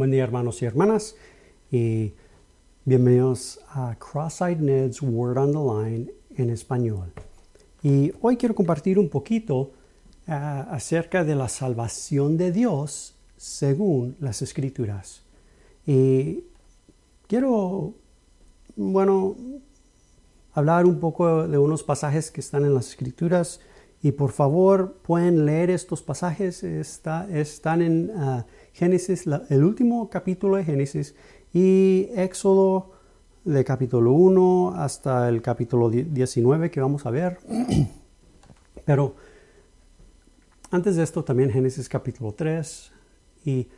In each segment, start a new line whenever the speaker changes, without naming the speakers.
Buen día hermanos y hermanas y bienvenidos a Cross-Eyed Ned's Word on the Line en español. Y hoy quiero compartir un poquito uh, acerca de la salvación de Dios según las escrituras. Y quiero, bueno, hablar un poco de unos pasajes que están en las escrituras y por favor pueden leer estos pasajes, Está, están en uh, Génesis, el último capítulo de Génesis y Éxodo de capítulo 1 hasta el capítulo 19 que vamos a ver. Pero antes de esto también Génesis capítulo 3 y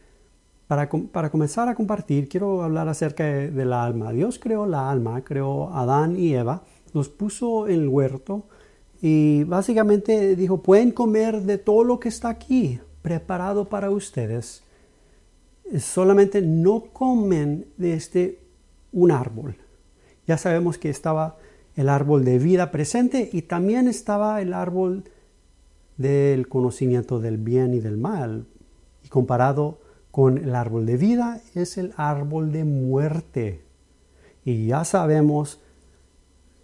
para, para, comenzar a compartir, quiero hablar acerca de, de, la alma. Dios creó la alma, creó Adán y Eva, los puso en el huerto y básicamente dijo, pueden comer de todo lo que está aquí, preparado para ustedes. Solamente no comen de este un árbol. Ya sabemos que estaba el árbol de vida presente y también estaba el árbol del conocimiento del bien y del mal. Y comparado con el árbol de vida es el árbol de muerte. Y ya sabemos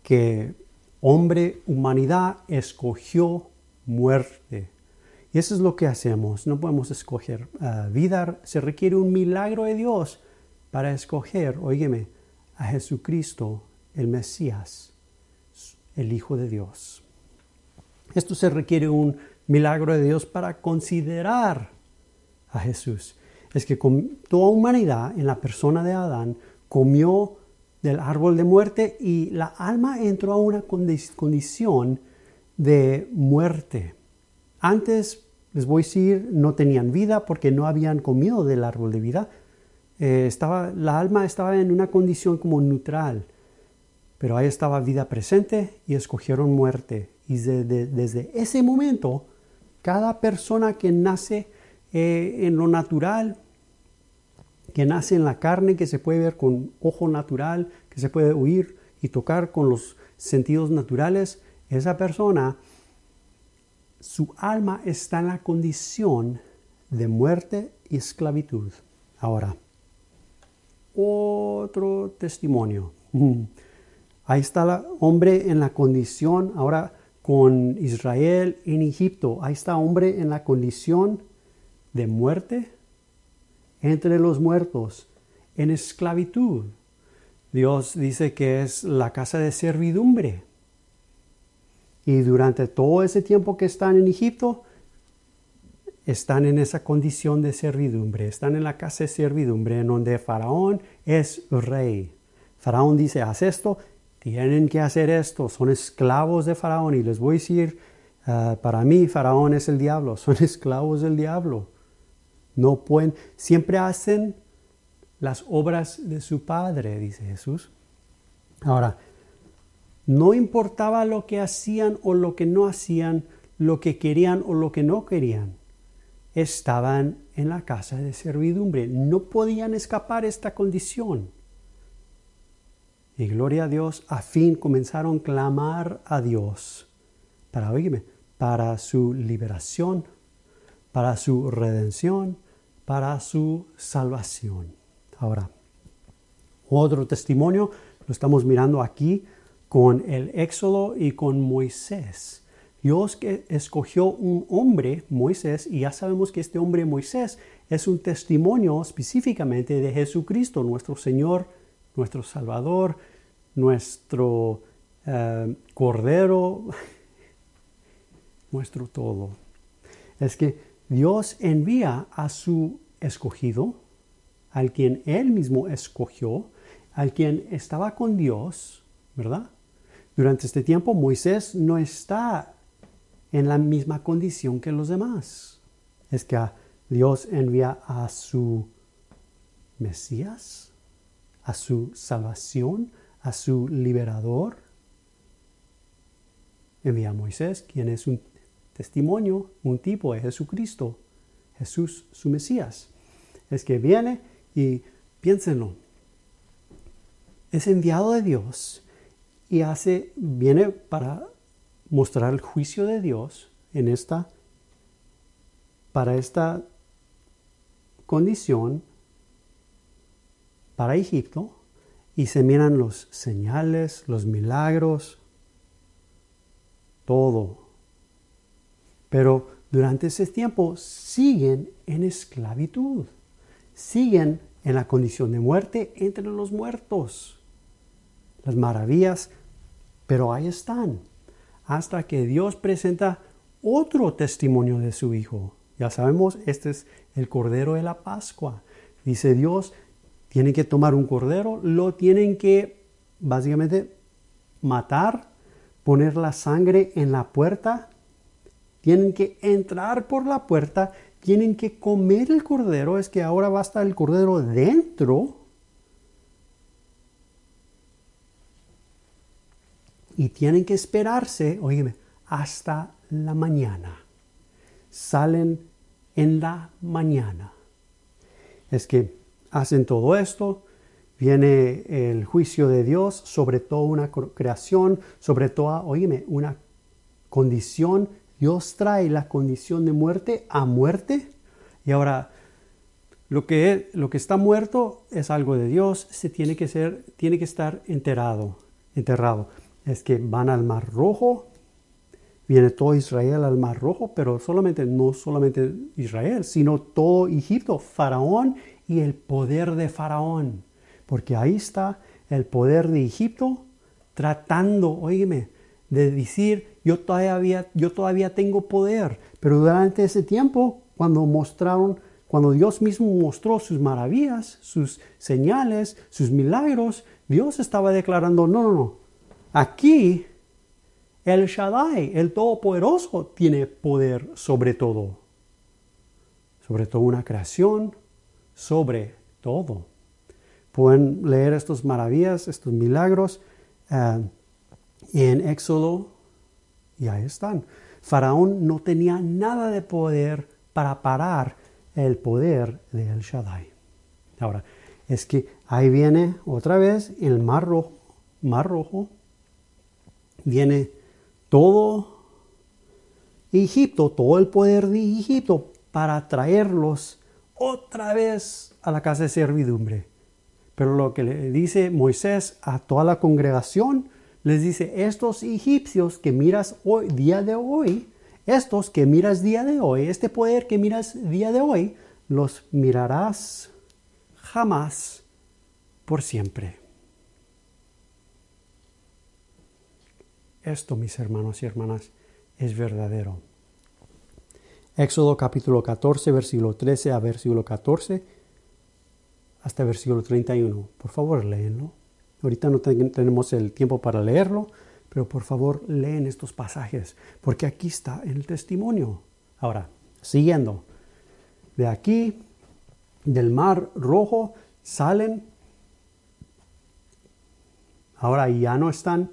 que hombre, humanidad escogió muerte. Y eso es lo que hacemos. No podemos escoger uh, vida. Se requiere un milagro de Dios para escoger, oígeme, a Jesucristo, el Mesías, el Hijo de Dios. Esto se requiere un milagro de Dios para considerar a Jesús. Es que con toda humanidad en la persona de Adán comió del árbol de muerte y la alma entró a una condición de muerte. Antes, les voy a decir, no tenían vida porque no habían comido del árbol de vida. Eh, estaba, la alma estaba en una condición como neutral, pero ahí estaba vida presente y escogieron muerte. Y desde, ese momento, cada persona que nace eh, en lo natural que nace en la carne, que se puede ver con ojo natural, que se puede oír y tocar con los sentidos naturales, esa persona, su alma está en la condición de muerte y esclavitud. Ahora, otro testimonio. Ahí está el hombre en la condición, ahora con Israel en Egipto, ahí está hombre en la condición de muerte entre los muertos, en esclavitud. Dios dice que es la casa de servidumbre. Y durante todo ese tiempo que están en Egipto, están en esa condición de servidumbre, están en la casa de servidumbre en donde Faraón es rey. Faraón dice, haz esto, tienen que hacer esto, son esclavos de Faraón. Y les voy a decir, ah, para mí Faraón es el diablo, son esclavos del diablo. No pueden, siempre hacen las obras de su Padre, dice Jesús. Ahora, no importaba lo que hacían o lo que no hacían, lo que querían o lo que no querían. Estaban en la casa de servidumbre. No podían escapar esta condición. Y gloria a Dios, a fin comenzaron a clamar a Dios para, oírme, para su liberación, para su redención, para su salvación. Ahora, otro testimonio lo estamos mirando aquí con el Éxodo y con Moisés. Dios que escogió un hombre, Moisés, y ya sabemos que este hombre Moisés es un testimonio específicamente de Jesucristo, nuestro Señor, nuestro Salvador, nuestro eh, Cordero, nuestro todo. Es que Dios envía a su escogido, al quien Él mismo escogió, al quien estaba con Dios, ¿verdad? Durante este tiempo Moisés no está en la misma condición que los demás. Es que Dios envía a su Mesías, a su salvación, a su liberador. Envía a Moisés, quien es un testimonio, un tipo de Jesucristo, Jesús su Mesías. Es que viene y piénsenlo, es enviado de Dios y hace, viene para mostrar el juicio de Dios en esta, para esta condición para Egipto y se miran los señales, los milagros, todo. Pero durante ese tiempo siguen en esclavitud, siguen en la condición de muerte entre los muertos. Las maravillas, pero ahí están, hasta que Dios presenta otro testimonio de su Hijo. Ya sabemos, este es el Cordero de la Pascua. Dice Dios, tienen que tomar un cordero, lo tienen que básicamente matar, poner la sangre en la puerta, tienen que entrar por la puerta, tienen que comer el cordero, es que ahora va a estar el cordero dentro. Y tienen que esperarse, oígame, hasta la mañana. Salen en la mañana. Es que hacen todo esto, viene el juicio de Dios sobre toda una creación, sobre toda, oígame, una condición. Dios trae la condición de muerte a muerte. Y ahora, lo que, lo que está muerto es algo de Dios, se tiene que, ser, tiene que estar enterrado, enterrado. Es que van al mar rojo, viene todo Israel al mar rojo, pero solamente, no solamente Israel, sino todo Egipto, Faraón y el poder de Faraón, porque ahí está el poder de Egipto tratando, oígame, de decir, yo todavía, yo todavía tengo poder, pero durante ese tiempo, cuando mostraron, cuando Dios mismo mostró sus maravillas, sus señales, sus milagros, Dios estaba declarando, no, no, no, aquí el Shaddai, el Todopoderoso, tiene poder sobre todo, sobre toda una creación, sobre todo. Pueden leer estas maravillas, estos milagros eh, en Éxodo y ahí están. Faraón no tenía nada de poder para parar el poder de El Shaddai. Ahora, es que ahí viene otra vez el mar rojo, mar rojo, viene todo Egipto, todo el poder de Egipto para traerlos otra vez a la casa de servidumbre. Pero lo que le dice Moisés a toda la congregación, les dice, estos egipcios que miras hoy, día de hoy, estos que miras día de hoy, este poder que miras día de hoy, los mirarás jamás por siempre. Esto, mis hermanos y hermanas, es verdadero. Éxodo capítulo 14, versículo 13 a versículo 14 hasta versículo 31. Por favor, léenlo. Ahorita no tenemos el tiempo para leerlo, pero por favor leen estos pasajes, porque aquí está el testimonio. Ahora, siguiendo. De aquí, del mar rojo, salen. Ahora ya no están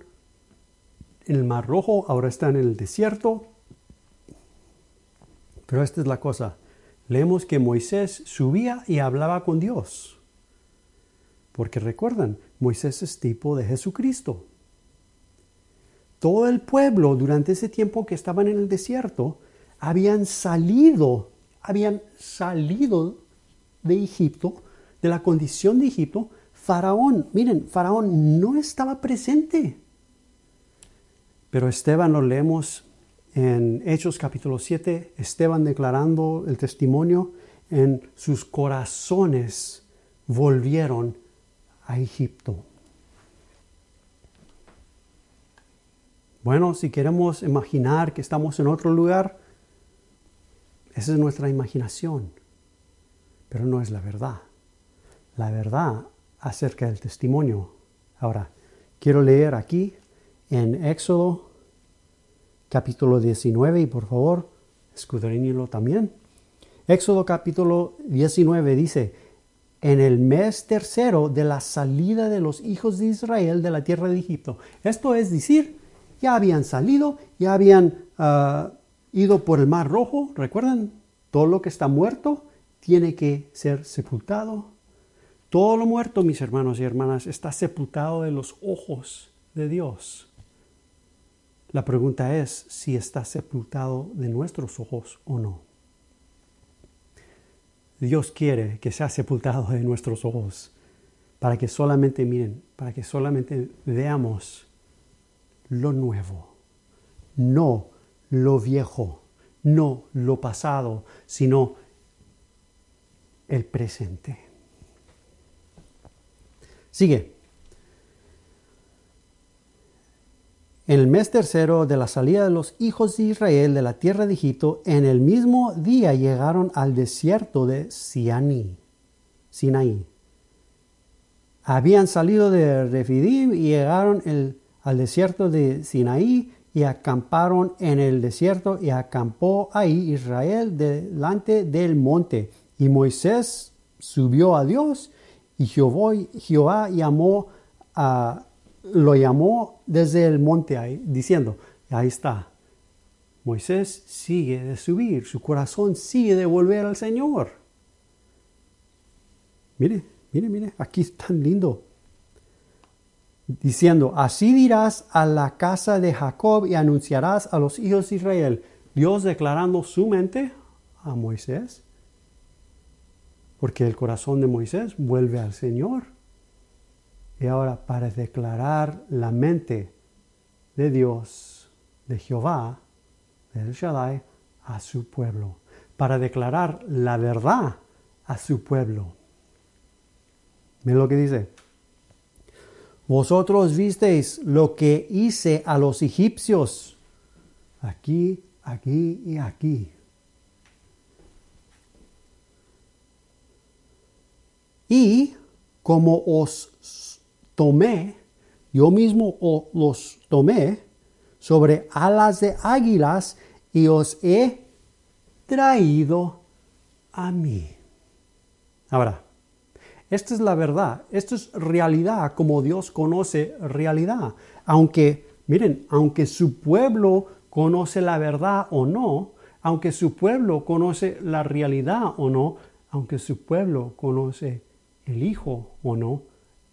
en el mar rojo, ahora están en el desierto pero esta es la cosa. Leemos que Moisés subía y hablaba con Dios. Porque recuerdan, Moisés es tipo de Jesucristo. Todo el pueblo durante ese tiempo que estaban en el desierto habían salido, habían salido de Egipto, de la condición de Egipto. Faraón, miren, Faraón no estaba presente. Pero Esteban lo leemos en Hechos capítulo 7, Esteban declarando el testimonio, en sus corazones volvieron a Egipto. Bueno, si queremos imaginar que estamos en otro lugar, esa es nuestra imaginación, pero no es la verdad. La verdad acerca del testimonio. Ahora, quiero leer aquí en Éxodo capítulo 19 y por favor, escudriñelo también. Éxodo capítulo 19 dice, en el mes tercero de la salida de los hijos de Israel de la tierra de Egipto. Esto es decir, ya habían salido, ya habían ah, ido por el mar rojo, recuerdan, todo lo que está muerto tiene que ser sepultado. Todo lo muerto, mis hermanos y hermanas, está sepultado de los ojos de Dios. La pregunta es si está sepultado de nuestros ojos o no. Dios quiere que sea sepultado de nuestros ojos. para que solamente miren, para que solamente veamos lo nuevo, no lo viejo, no lo pasado, sino el presente. Sigue. En el mes tercero de la salida de los hijos de Israel de la tierra de Egipto, en el mismo día llegaron al desierto de Sinaí. Habían salido de Refidim y llegaron al desierto de Sinaí y acamparon en el desierto y acampó ahí Israel delante del monte. Y Moisés subió a Dios y Jehová, llamó a, lo llamó desde el monte ahí, diciendo, ahí está, Moisés sigue de subir, su corazón sigue de volver al Señor. Mire, mire, mire, aquí es tan lindo diciendo, así dirás a la casa de Jacob y anunciarás a los hijos de Israel. Dios declarando su mente a Moisés, porque el corazón de Moisés vuelve al Señor. Y ahora para declarar la mente de Dios, de Jehová, del Shaddai, a su pueblo, para declarar la verdad a su pueblo. Miren lo que dice. Vosotros visteis lo que hice a los egipcios, aquí, aquí y aquí. Y como os tomé, yo mismo los tomé sobre alas de águilas y os he traído a mí. Ahora, esta es la verdad, esto es realidad como Dios conoce realidad. Aunque, miren, aunque su pueblo conoce la verdad o no, aunque su pueblo conoce la realidad o no, aunque su pueblo conoce el Hijo o no,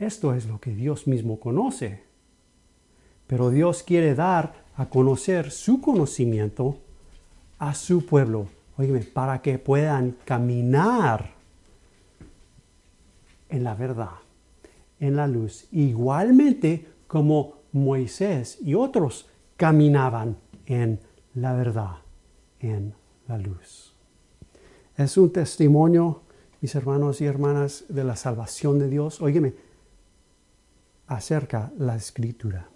esto es lo que Dios mismo conoce. Pero Dios quiere dar a conocer su conocimiento a su pueblo, oígame, para que puedan caminar en la verdad, en la luz, igualmente como Moisés y otros caminaban en la verdad, en la luz. Es un testimonio, mis hermanos y hermanas, de la salvación de Dios. Óyeme, acerca la escritura.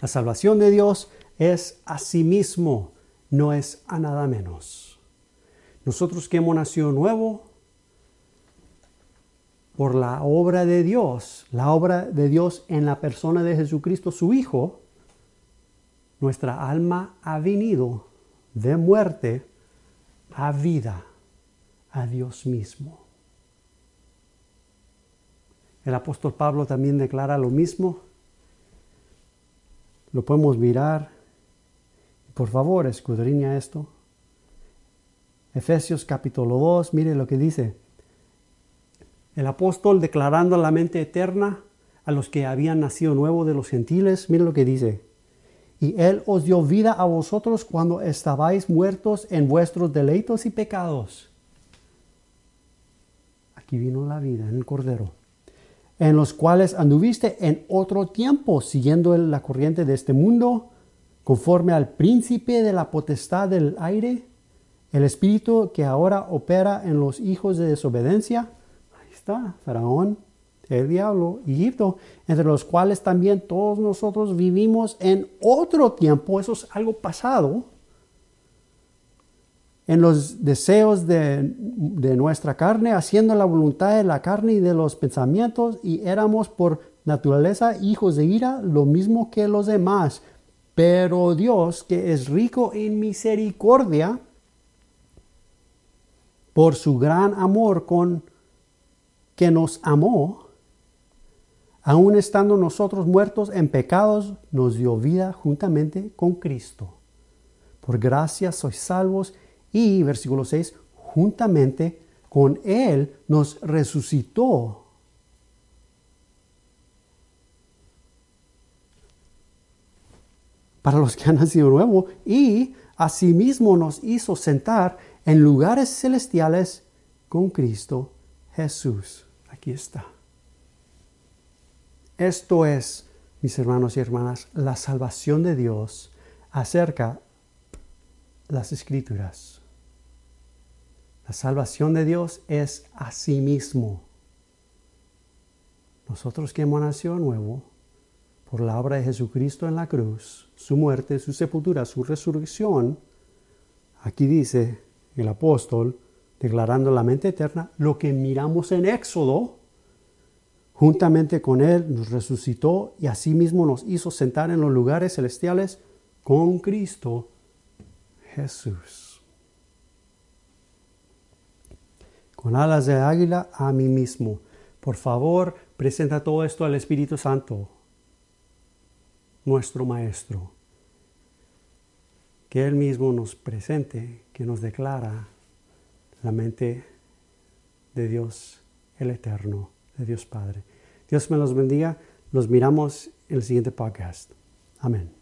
La salvación de Dios es a sí mismo, no es a nada menos. Nosotros que hemos nacido nuevo, por la obra de Dios, la obra de Dios en la persona de Jesucristo, su Hijo, nuestra alma ha venido de muerte a vida, a Dios mismo. El apóstol Pablo también declara lo mismo. Lo podemos mirar. Por favor, escudriña esto. Efesios capítulo 2, mire lo que dice. El apóstol declarando la mente eterna a los que habían nacido nuevo de los gentiles, miren lo que dice. Y Él os dio vida a vosotros cuando estabais muertos en vuestros deleitos y pecados. Aquí vino la vida en el Cordero. En los cuales anduviste en otro tiempo, siguiendo la corriente de este mundo, conforme al príncipe de la potestad del aire, el espíritu que ahora opera en los hijos de desobediencia. Faraón, el diablo, Egipto, entre los cuales también todos nosotros vivimos en otro tiempo, eso es algo pasado, en los deseos de, de, nuestra carne, haciendo la voluntad de la carne y de los pensamientos, y éramos por naturaleza hijos de ira, lo mismo que los demás. Pero Dios, que es rico en misericordia, por su gran amor con que nos amó, aun estando nosotros muertos en pecados, nos dio vida juntamente con Cristo. Por gracia sois salvos y, versículo 6, juntamente con Él nos resucitó. Para los que han nacido nuevo y asimismo nos hizo sentar en lugares celestiales con Cristo Jesús aquí está. Esto es, mis hermanos y hermanas, la salvación de Dios acerca las escrituras. La salvación de Dios es a sí mismo. Nosotros que hemos nacido nuevo, por la obra de Jesucristo en la cruz, su muerte, su sepultura, su resurrección, aquí dice el apóstol, declarando la mente eterna, lo que miramos en Éxodo, juntamente con Él nos resucitó y asimismo nos hizo sentar en los lugares celestiales con Cristo Jesús. Con alas de águila a mí mismo. Por favor, presenta todo esto al Espíritu Santo nuestro Maestro. Que Él mismo nos presente, que nos declara la mente de Dios el Eterno, de Dios Padre. Dios me los bendiga. Los miramos en el siguiente podcast. Amén.